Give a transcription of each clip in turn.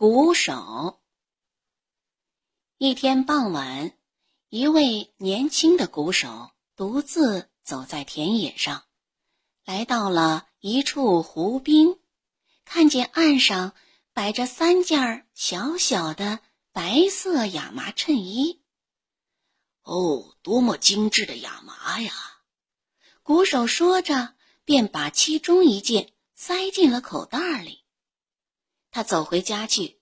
鼓手。一天傍晚，一位年轻的鼓手独自走在田野上，来到了一处湖边，看见岸上摆着三件小小的白色亚麻衬衣。哦，多么精致的亚麻呀！鼓手说着，便把其中一件塞进了口袋里。他走回家去，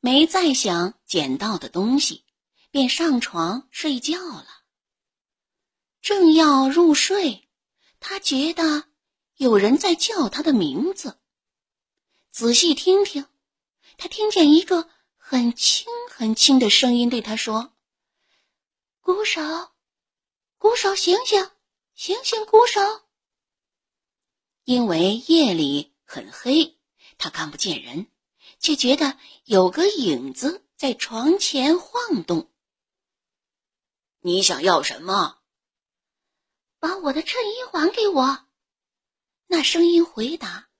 没再想捡到的东西，便上床睡觉了。正要入睡，他觉得有人在叫他的名字。仔细听听，他听见一个很轻很轻的声音对他说：“鼓手，鼓手，醒醒，醒醒，鼓手！”因为夜里很黑。他看不见人，却觉得有个影子在床前晃动。你想要什么？把我的衬衣还给我。那声音回答：“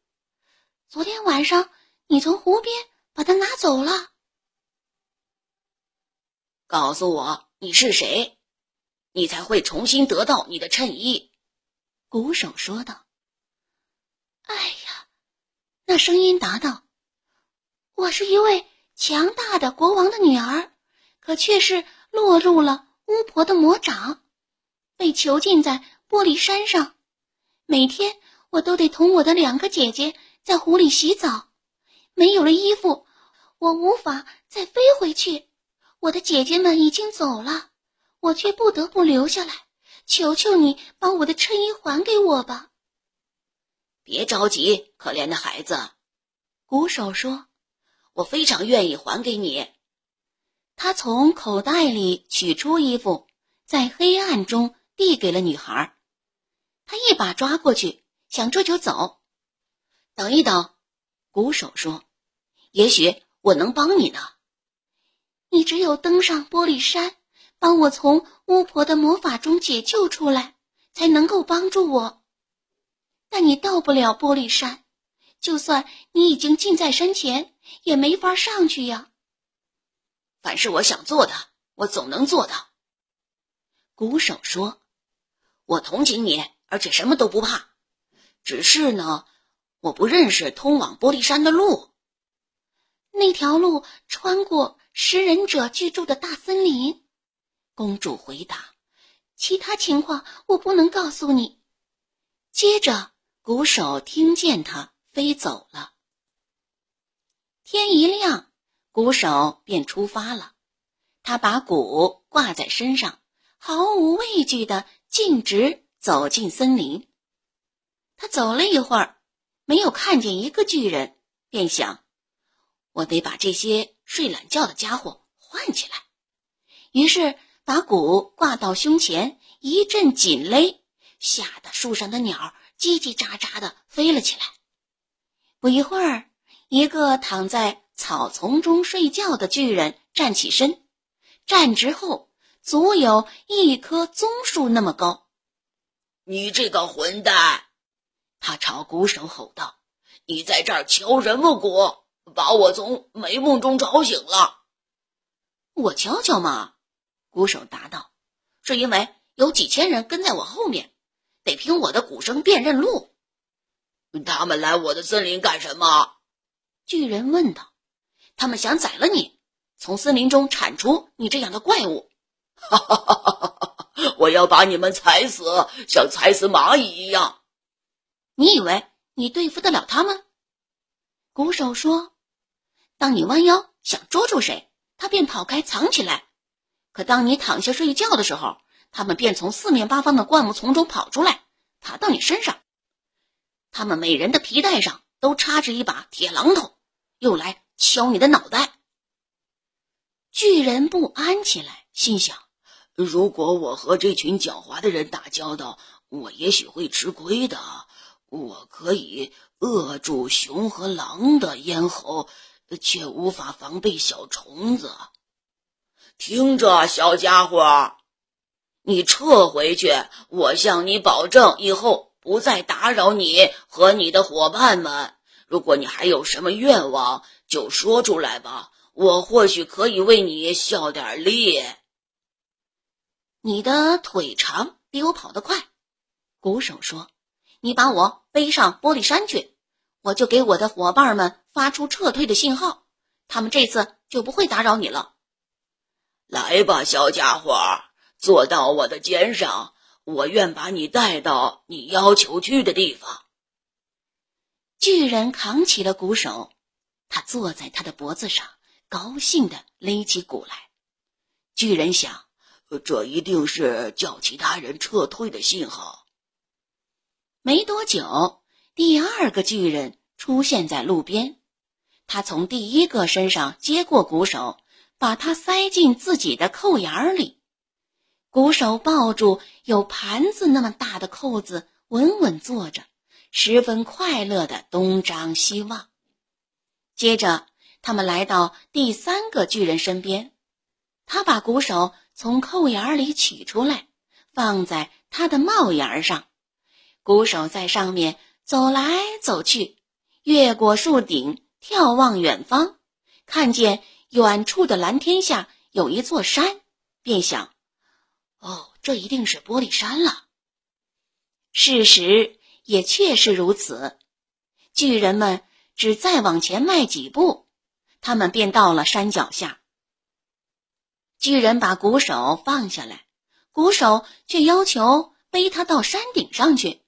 昨天晚上你从湖边把它拿走了。”告诉我你是谁，你才会重新得到你的衬衣。”鼓手说道。“哎呀！”那声音答道：“我是一位强大的国王的女儿，可却是落入了巫婆的魔掌，被囚禁在玻璃山上。每天我都得同我的两个姐姐在湖里洗澡。没有了衣服，我无法再飞回去。我的姐姐们已经走了，我却不得不留下来。求求你，把我的衬衣还给我吧。”别着急，可怜的孩子，鼓手说：“我非常愿意还给你。”他从口袋里取出衣服，在黑暗中递给了女孩。他一把抓过去，想这就走。等一等，鼓手说：“也许我能帮你呢。你只有登上玻璃山，帮我从巫婆的魔法中解救出来，才能够帮助我。”但你到不了玻璃山，就算你已经近在山前，也没法上去呀。凡是我想做的，我总能做到。鼓手说：“我同情你，而且什么都不怕。只是呢，我不认识通往玻璃山的路。那条路穿过食人者居住的大森林。”公主回答：“其他情况我不能告诉你。”接着。鼓手听见他飞走了。天一亮，鼓手便出发了。他把鼓挂在身上，毫无畏惧的径直走进森林。他走了一会儿，没有看见一个巨人，便想：我得把这些睡懒觉的家伙唤起来。于是把鼓挂到胸前，一阵紧勒，吓得树上的鸟。叽叽喳喳的飞了起来。不一会儿，一个躺在草丛中睡觉的巨人站起身，站直后足有一棵棕树那么高。你这个混蛋！他朝鼓手吼道：“你在这儿敲什么鼓？把我从美梦中吵醒了。”我敲敲嘛，鼓手答道：“是因为有几千人跟在我后面。”得凭我的鼓声辨认路。他们来我的森林干什么？巨人问道。他们想宰了你，从森林中铲除你这样的怪物。哈哈哈哈哈！我要把你们踩死，像踩死蚂蚁一样。你以为你对付得了他们？鼓手说：“当你弯腰想捉住谁，他便跑开藏起来；可当你躺下睡觉的时候，”他们便从四面八方的灌木丛中跑出来，爬到你身上。他们每人的皮带上都插着一把铁榔头，用来敲你的脑袋。巨人不安起来，心想：如果我和这群狡猾的人打交道，我也许会吃亏的。我可以扼住熊和狼的咽喉，却无法防备小虫子。听着，小家伙。你撤回去，我向你保证，以后不再打扰你和你的伙伴们。如果你还有什么愿望，就说出来吧，我或许可以为你效点力。你的腿长，比我跑得快。鼓手说：“你把我背上玻璃山去，我就给我的伙伴们发出撤退的信号，他们这次就不会打扰你了。”来吧，小家伙，坐到我的肩上，我愿把你带到你要求去的地方。巨人扛起了鼓手，他坐在他的脖子上，高兴地勒起鼓来。巨人想，这一定是叫其他人撤退的信号。没多久，第二个巨人出现在路边，他从第一个身上接过鼓手。把它塞进自己的扣眼里，鼓手抱住有盘子那么大的扣子，稳稳坐着，十分快乐的东张西望。接着，他们来到第三个巨人身边，他把鼓手从扣眼里取出来，放在他的帽檐上。鼓手在上面走来走去，越过树顶，眺望远方，看见。远处的蓝天下有一座山，便想：“哦，这一定是玻璃山了。”事实也确实如此。巨人们只再往前迈几步，他们便到了山脚下。巨人把鼓手放下来，鼓手却要求背他到山顶上去。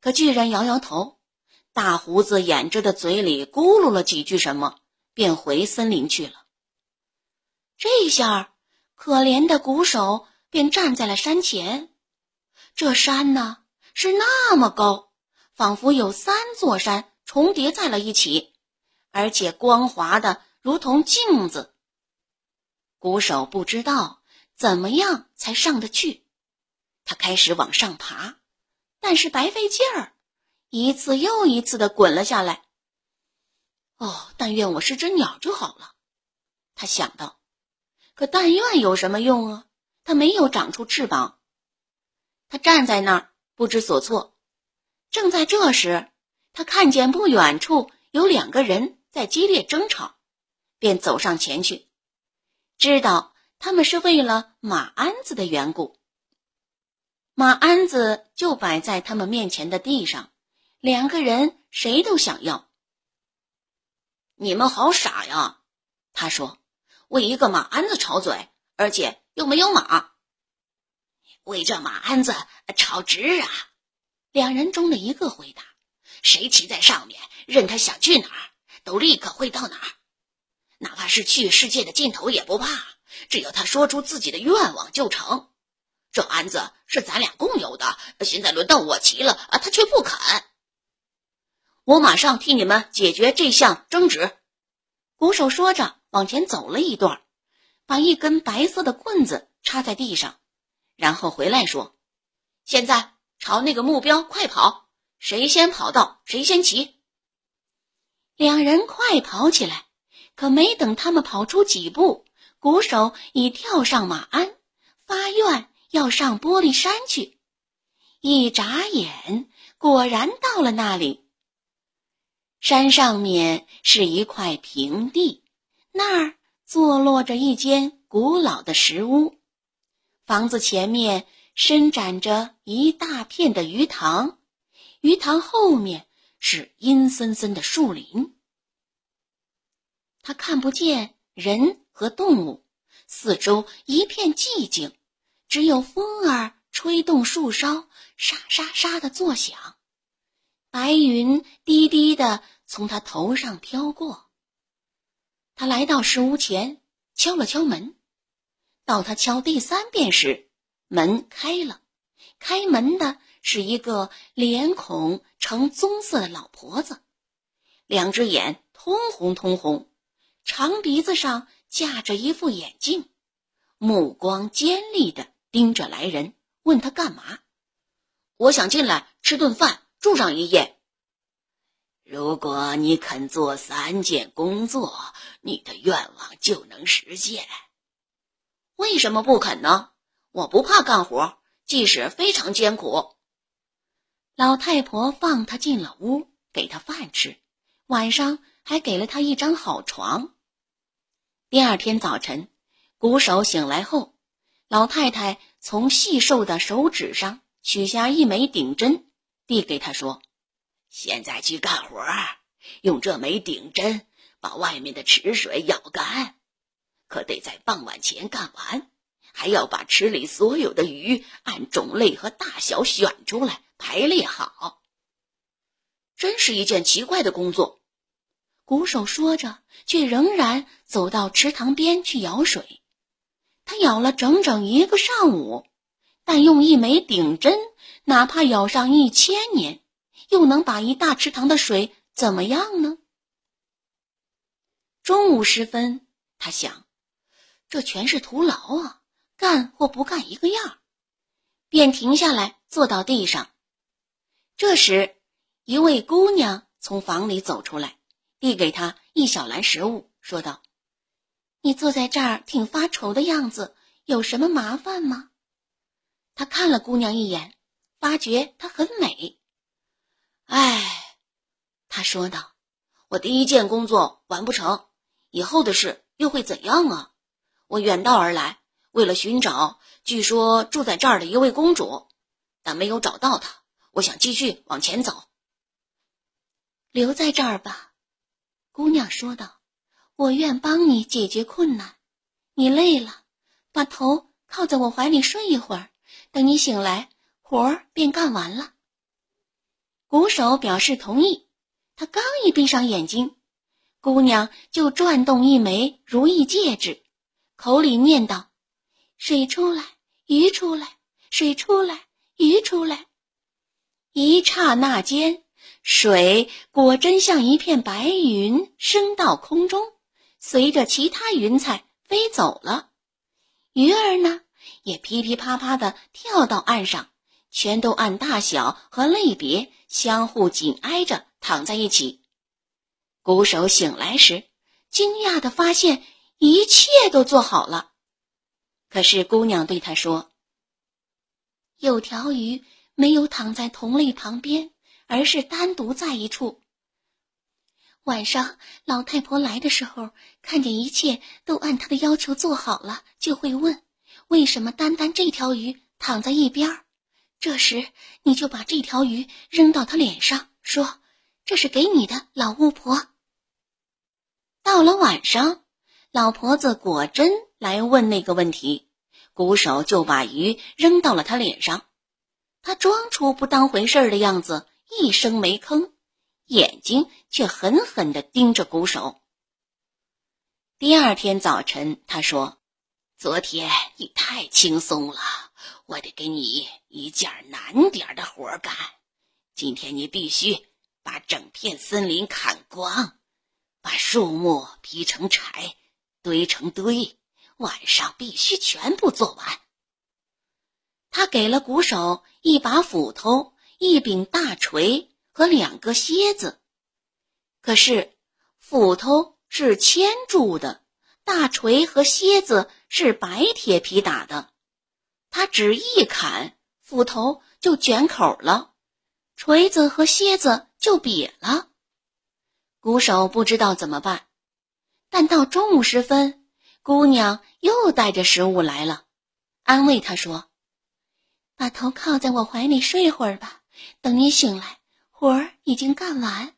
可巨人摇摇头，大胡子掩着的嘴里咕噜了几句什么。便回森林去了。这下，可怜的鼓手便站在了山前。这山呢，是那么高，仿佛有三座山重叠在了一起，而且光滑的如同镜子。鼓手不知道怎么样才上得去，他开始往上爬，但是白费劲儿，一次又一次的滚了下来。哦，但愿我是只鸟就好了，他想到。可但愿有什么用啊？他没有长出翅膀。他站在那儿不知所措。正在这时，他看见不远处有两个人在激烈争吵，便走上前去，知道他们是为了马鞍子的缘故。马鞍子就摆在他们面前的地上，两个人谁都想要。你们好傻呀，他说：“为一个马鞍子吵嘴，而且又没有马。为这马鞍子吵直啊！”两人中的一个回答：“谁骑在上面，任他想去哪儿，都立刻会到哪儿，哪怕是去世界的尽头也不怕。只要他说出自己的愿望就成。这鞍子是咱俩共有的，现在轮到我骑了，他却不肯。”我马上替你们解决这项争执。鼓手说着，往前走了一段，把一根白色的棍子插在地上，然后回来说：“现在朝那个目标快跑，谁先跑到谁先骑。”两人快跑起来，可没等他们跑出几步，鼓手已跳上马鞍，发愿要上玻璃山去。一眨眼，果然到了那里。山上面是一块平地，那儿坐落着一间古老的石屋。房子前面伸展着一大片的鱼塘，鱼塘后面是阴森森的树林。他看不见人和动物，四周一片寂静，只有风儿吹动树梢，沙沙沙的作响。白云低低的。从他头上飘过。他来到石屋前，敲了敲门。到他敲第三遍时，门开了。开门的是一个脸孔呈棕色的老婆子，两只眼通红通红，长鼻子上架着一副眼镜，目光尖利的盯着来人，问他干嘛？我想进来吃顿饭，住上一夜。如果你肯做三件工作，你的愿望就能实现。为什么不肯呢？我不怕干活，即使非常艰苦。老太婆放他进了屋，给他饭吃，晚上还给了他一张好床。第二天早晨，鼓手醒来后，老太太从细瘦的手指上取下一枚顶针，递给他说：“现在去干活，用这枚顶针把外面的池水舀干，可得在傍晚前干完。”还要把池里所有的鱼按种类和大小选出来，排列好。真是一件奇怪的工作。鼓手说着，却仍然走到池塘边去舀水。他舀了整整一个上午，但用一枚顶针，哪怕舀上一千年，又能把一大池塘的水怎么样呢？中午时分，他想，这全是徒劳啊。干或不干一个样，便停下来坐到地上。这时，一位姑娘从房里走出来，递给他一小篮食物，说道：“你坐在这儿挺发愁的样子，有什么麻烦吗？”他看了姑娘一眼，发觉她很美。哎，他说道：“我第一件工作完不成，以后的事又会怎样啊？我远道而来。”为了寻找据说住在这儿的一位公主，但没有找到她。我想继续往前走。留在这儿吧，姑娘说道。我愿帮你解决困难。你累了，把头靠在我怀里睡一会儿，等你醒来，活儿便干完了。鼓手表示同意。他刚一闭上眼睛，姑娘就转动一枚如意戒指，口里念道。水出来，鱼出来，水出来，鱼出来。一刹那间，水果真像一片白云升到空中，随着其他云彩飞走了。鱼儿呢，也噼噼啪啪地跳到岸上，全都按大小和类别相互紧挨着躺在一起。鼓手醒来时，惊讶地发现一切都做好了。可是姑娘对他说：“有条鱼没有躺在同类旁边，而是单独在一处。晚上老太婆来的时候，看见一切都按她的要求做好了，就会问：为什么单单这条鱼躺在一边？这时你就把这条鱼扔到他脸上，说：这是给你的，老巫婆。到了晚上，老婆子果真。”来问那个问题，鼓手就把鱼扔到了他脸上，他装出不当回事的样子，一声没吭，眼睛却狠狠地盯着鼓手。第二天早晨，他说：“昨天你太轻松了，我得给你一件难点的活干。今天你必须把整片森林砍光，把树木劈成柴，堆成堆。”晚上必须全部做完。他给了鼓手一把斧头、一柄大锤和两个楔子，可是斧头是铅铸的，大锤和楔子是白铁皮打的。他只一砍，斧头就卷口了，锤子和楔子就瘪了。鼓手不知道怎么办，但到中午时分。姑娘又带着食物来了，安慰他说：“把头靠在我怀里睡会儿吧，等你醒来，活儿已经干完。”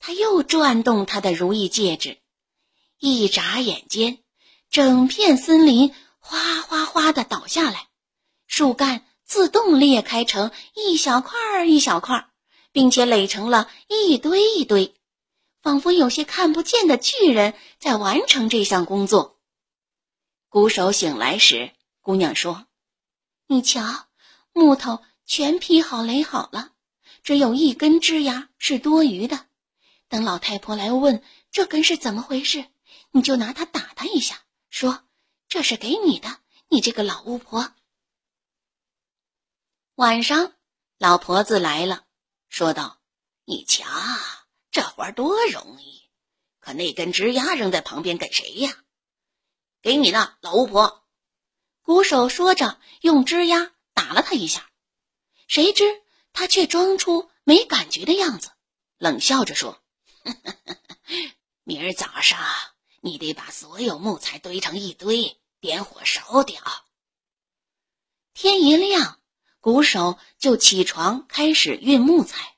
他又转动他的如意戒指，一眨眼间，整片森林哗哗哗的倒下来，树干自动裂开成一小块儿一小块儿，并且垒成了一堆一堆。仿佛有些看不见的巨人在完成这项工作。鼓手醒来时，姑娘说：“你瞧，木头全劈好垒好了，只有一根枝丫是多余的。等老太婆来问这根是怎么回事，你就拿它打它一下，说这是给你的，你这个老巫婆。”晚上，老婆子来了，说道：“你瞧。”这活多容易，可那根枝丫扔在旁边给谁呀？给你呢，老巫婆。鼓手说着，用枝丫打了他一下。谁知他却装出没感觉的样子，冷笑着说：“ 明儿早上你得把所有木材堆成一堆，点火烧掉。天一亮，鼓手就起床开始运木材。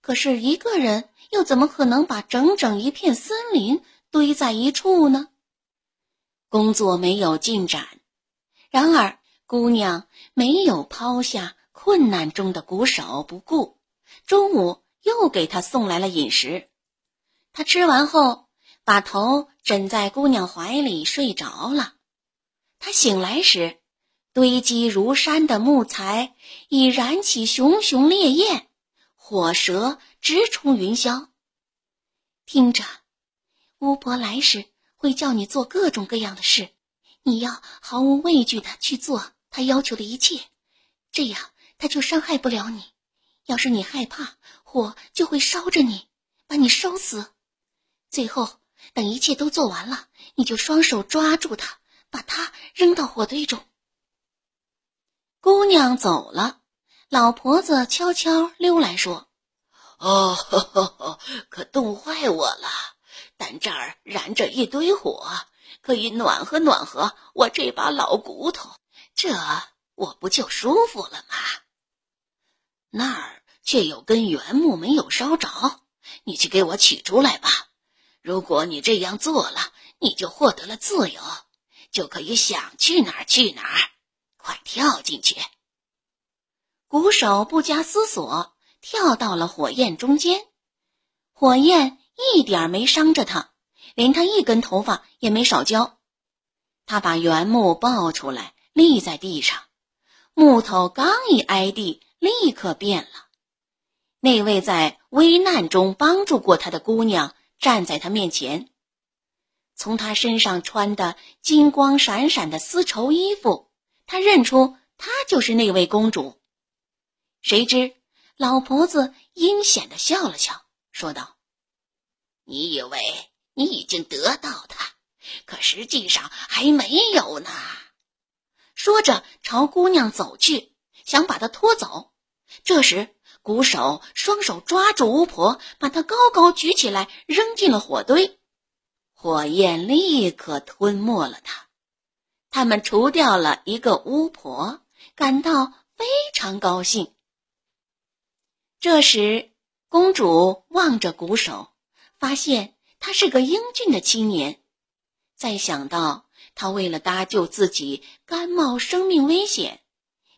可是，一个人又怎么可能把整整一片森林堆在一处呢？工作没有进展。然而，姑娘没有抛下困难中的鼓手不顾，中午又给他送来了饮食。他吃完后，把头枕在姑娘怀里睡着了。他醒来时，堆积如山的木材已燃起熊熊烈焰，火舌直冲云霄。听着，巫婆来时会叫你做各种各样的事，你要毫无畏惧的去做。她要求的一切，这样她就伤害不了你。要是你害怕，火就会烧着你，把你烧死。最后，等一切都做完了，你就双手抓住他，把他扔到火堆中。姑娘走了，老婆子悄悄溜来说：“哦呵呵呵，可冻坏我了。但这儿燃着一堆火，可以暖和暖和我这把老骨头。”这我不就舒服了吗？那儿却有根原木没有烧着，你去给我取出来吧。如果你这样做了，你就获得了自由，就可以想去哪儿去哪儿。快跳进去！鼓手不加思索跳到了火焰中间，火焰一点没伤着他，连他一根头发也没少焦。他把原木抱出来。立在地上，木头刚一挨地，立刻变了。那位在危难中帮助过他的姑娘站在他面前，从他身上穿的金光闪闪的丝绸衣服，他认出她就是那位公主。谁知老婆子阴险的笑了笑，说道：“你以为你已经得到她，可实际上还没有呢。”说着，朝姑娘走去，想把她拖走。这时，鼓手双手抓住巫婆，把她高高举起来，扔进了火堆。火焰立刻吞没了他。他们除掉了一个巫婆，感到非常高兴。这时，公主望着鼓手，发现他是个英俊的青年。再想到……他为了搭救自己，甘冒生命危险，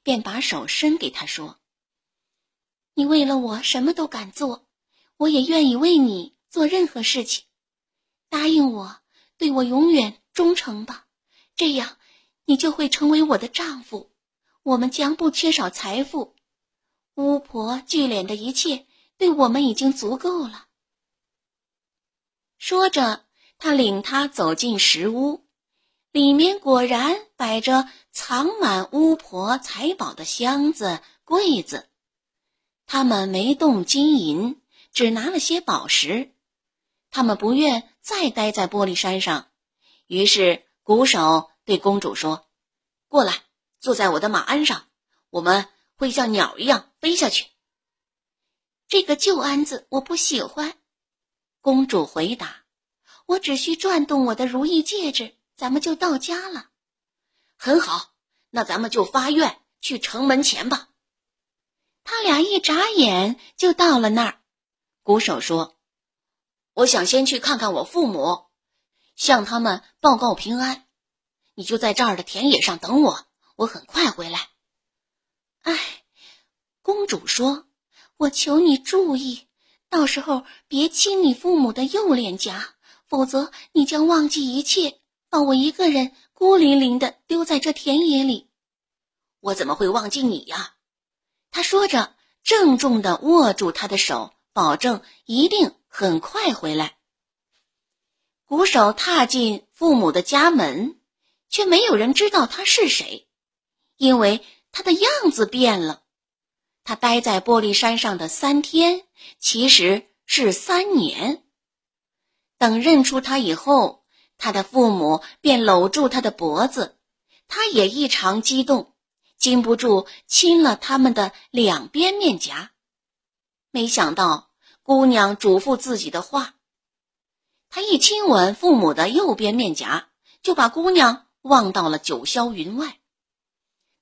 便把手伸给他说：“你为了我什么都敢做，我也愿意为你做任何事情。答应我，对我永远忠诚吧，这样你就会成为我的丈夫，我们将不缺少财富。巫婆聚敛的一切，对我们已经足够了。”说着，他领他走进石屋。里面果然摆着藏满巫婆财宝的箱子、柜子，他们没动金银，只拿了些宝石。他们不愿再待在玻璃山上，于是鼓手对公主说：“过来，坐在我的马鞍上，我们会像鸟一样飞下去。”这个旧鞍子我不喜欢，公主回答：“我只需转动我的如意戒指。”咱们就到家了，很好，那咱们就发愿去城门前吧。他俩一眨眼就到了那儿。鼓手说：“我想先去看看我父母，向他们报告平安。你就在这儿的田野上等我，我很快回来。”哎，公主说：“我求你注意，到时候别亲你父母的右脸颊，否则你将忘记一切。”把我一个人孤零零的丢在这田野里，我怎么会忘记你呀？他说着，郑重的握住他的手，保证一定很快回来。鼓手踏进父母的家门，却没有人知道他是谁，因为他的样子变了。他待在玻璃山上的三天，其实是三年。等认出他以后。他的父母便搂住他的脖子，他也异常激动，禁不住亲了他们的两边面颊。没想到姑娘嘱咐自己的话。他一亲吻父母的右边面颊，就把姑娘忘到了九霄云外。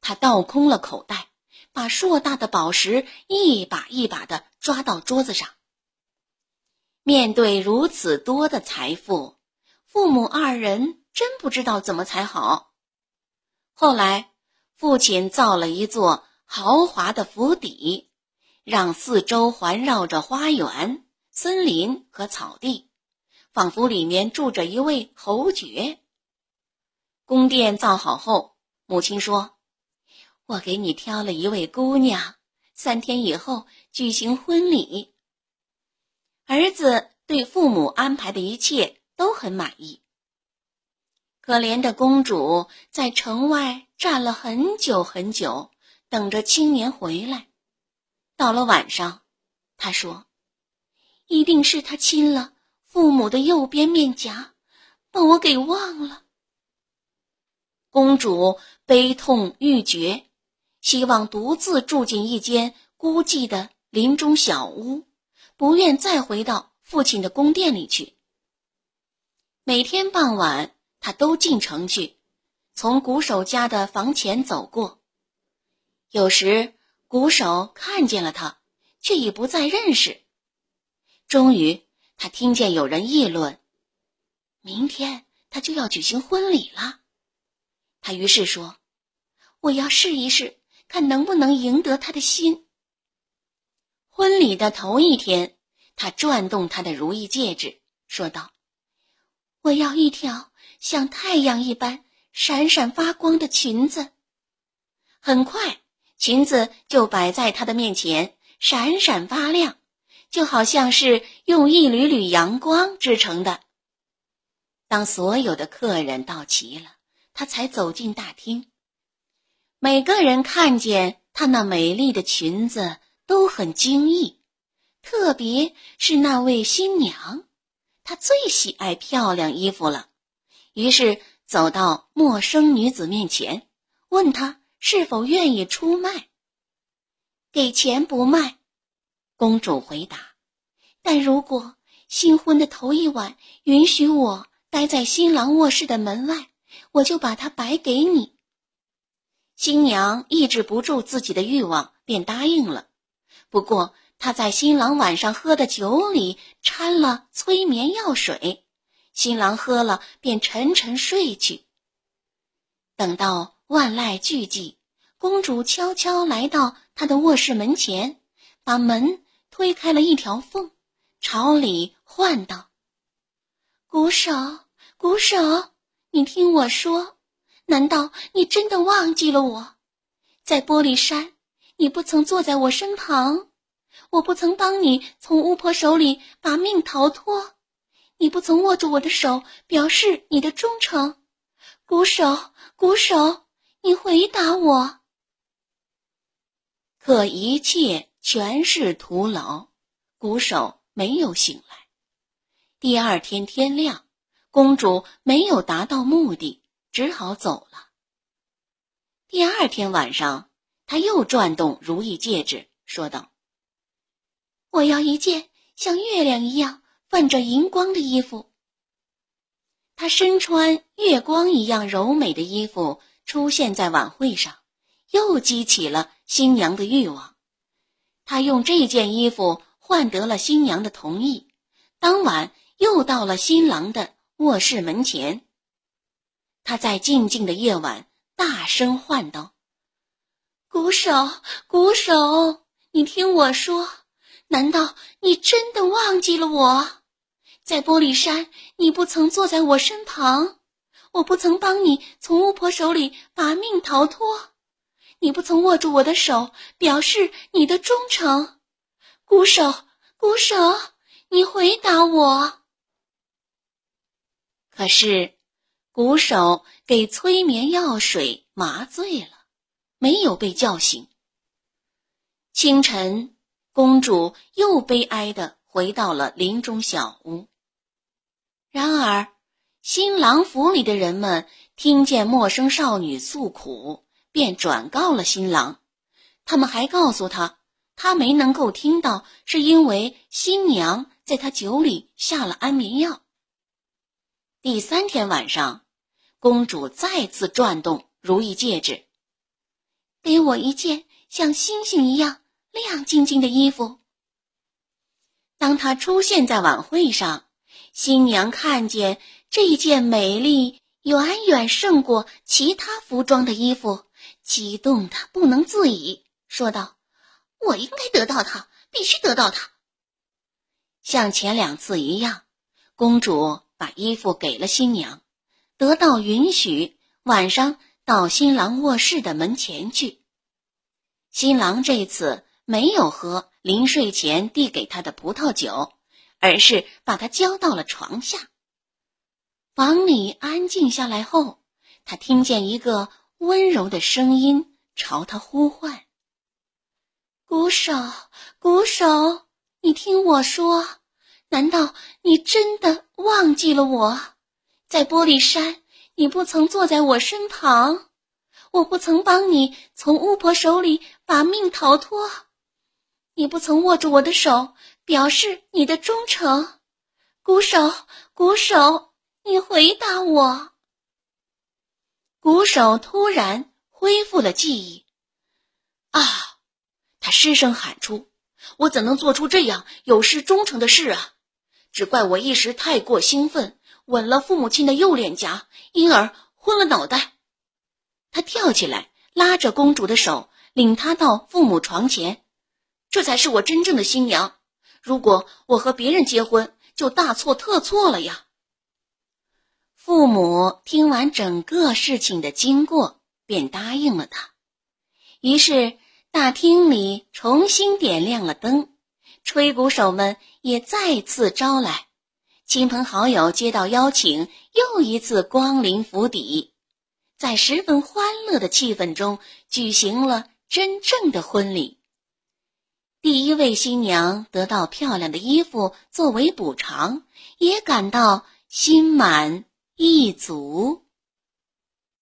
他倒空了口袋，把硕大的宝石一把一把的抓到桌子上。面对如此多的财富，父母二人真不知道怎么才好。后来，父亲造了一座豪华的府邸，让四周环绕着花园、森林和草地。仿佛里面住着一位侯爵。宫殿造好后，母亲说：“我给你挑了一位姑娘，三天以后举行婚礼。”儿子对父母安排的一切都很满意。可怜的公主在城外站了很久很久，等着青年回来。到了晚上，她说：“一定是他亲了。”父母的右边面颊，把我给忘了。公主悲痛欲绝，希望独自住进一间孤寂的林中小屋，不愿再回到父亲的宫殿里去。每天傍晚，她都进城去，从鼓手家的房前走过。有时鼓手看见了他，却已不再认识。终于。他听见有人议论，明天他就要举行婚礼了。他于是说：“我要试一试，看能不能赢得他的心。”婚礼的头一天，他转动他的如意戒指，说道：“我要一条像太阳一般闪闪发光的裙子。”很快，裙子就摆在他的面前，闪闪发亮。就好像是用一缕缕阳光织成的。当所有的客人到齐了，他才走进大厅。每个人看见她那美丽的裙子都很惊异，特别是那位新娘，她最喜爱漂亮衣服了。于是走到陌生女子面前，问她是否愿意出卖。给钱不卖。公主回答：“但如果新婚的头一晚允许我待在新郎卧室的门外，我就把它白给你。”新娘抑制不住自己的欲望，便答应了。不过，她在新郎晚上喝的酒里掺了催眠药水，新郎喝了便沉沉睡去。等到万籁俱寂，公主悄悄来到他的卧室门前，把门。推开了一条缝，朝里唤道：“鼓手，鼓手，你听我说，难道你真的忘记了我？在玻璃山，你不曾坐在我身旁，我不曾帮你从巫婆手里把命逃脱，你不曾握住我的手，表示你的忠诚。鼓手，鼓手，你回答我。可一切。”全是徒劳，鼓手没有醒来。第二天天亮，公主没有达到目的，只好走了。第二天晚上，她又转动如意戒指，说道：“我要一件像月亮一样泛着银光的衣服。”她身穿月光一样柔美的衣服出现在晚会上，又激起了新娘的欲望。他用这件衣服换得了新娘的同意，当晚又到了新郎的卧室门前。他在静静的夜晚大声唤道：“鼓手，鼓手，你听我说，难道你真的忘记了我？在玻璃山，你不曾坐在我身旁，我不曾帮你从巫婆手里把命逃脱。”你不曾握住我的手，表示你的忠诚，鼓手，鼓手，你回答我。可是，鼓手给催眠药水麻醉了，没有被叫醒。清晨，公主又悲哀的回到了林中小屋。然而，新郎府里的人们听见陌生少女诉苦。便转告了新郎，他们还告诉他，他没能够听到，是因为新娘在他酒里下了安眠药。第三天晚上，公主再次转动如意戒指，给我一件像星星一样亮晶晶的衣服。当她出现在晚会上，新娘看见这件美丽远远胜过其他服装的衣服，激动的不能自已，说道：“我应该得到它，必须得到它。”像前两次一样，公主。把衣服给了新娘，得到允许，晚上到新郎卧室的门前去。新郎这次没有喝临睡前递给他的葡萄酒，而是把它交到了床下。房里安静下来后，他听见一个温柔的声音朝他呼唤：“鼓手，鼓手，你听我说。”难道你真的忘记了我？在玻璃山，你不曾坐在我身旁，我不曾帮你从巫婆手里把命逃脱，你不曾握住我的手，表示你的忠诚。鼓手，鼓手，你回答我。鼓手突然恢复了记忆。啊！他失声喊出：“我怎能做出这样有失忠诚的事啊！”只怪我一时太过兴奋，吻了父母亲的右脸颊，因而昏了脑袋。他跳起来，拉着公主的手，领她到父母床前。这才是我真正的新娘。如果我和别人结婚，就大错特错了呀。父母听完整个事情的经过，便答应了他。于是大厅里重新点亮了灯。吹鼓手们也再次招来，亲朋好友接到邀请，又一次光临府邸，在十分欢乐的气氛中举行了真正的婚礼。第一位新娘得到漂亮的衣服作为补偿，也感到心满一族。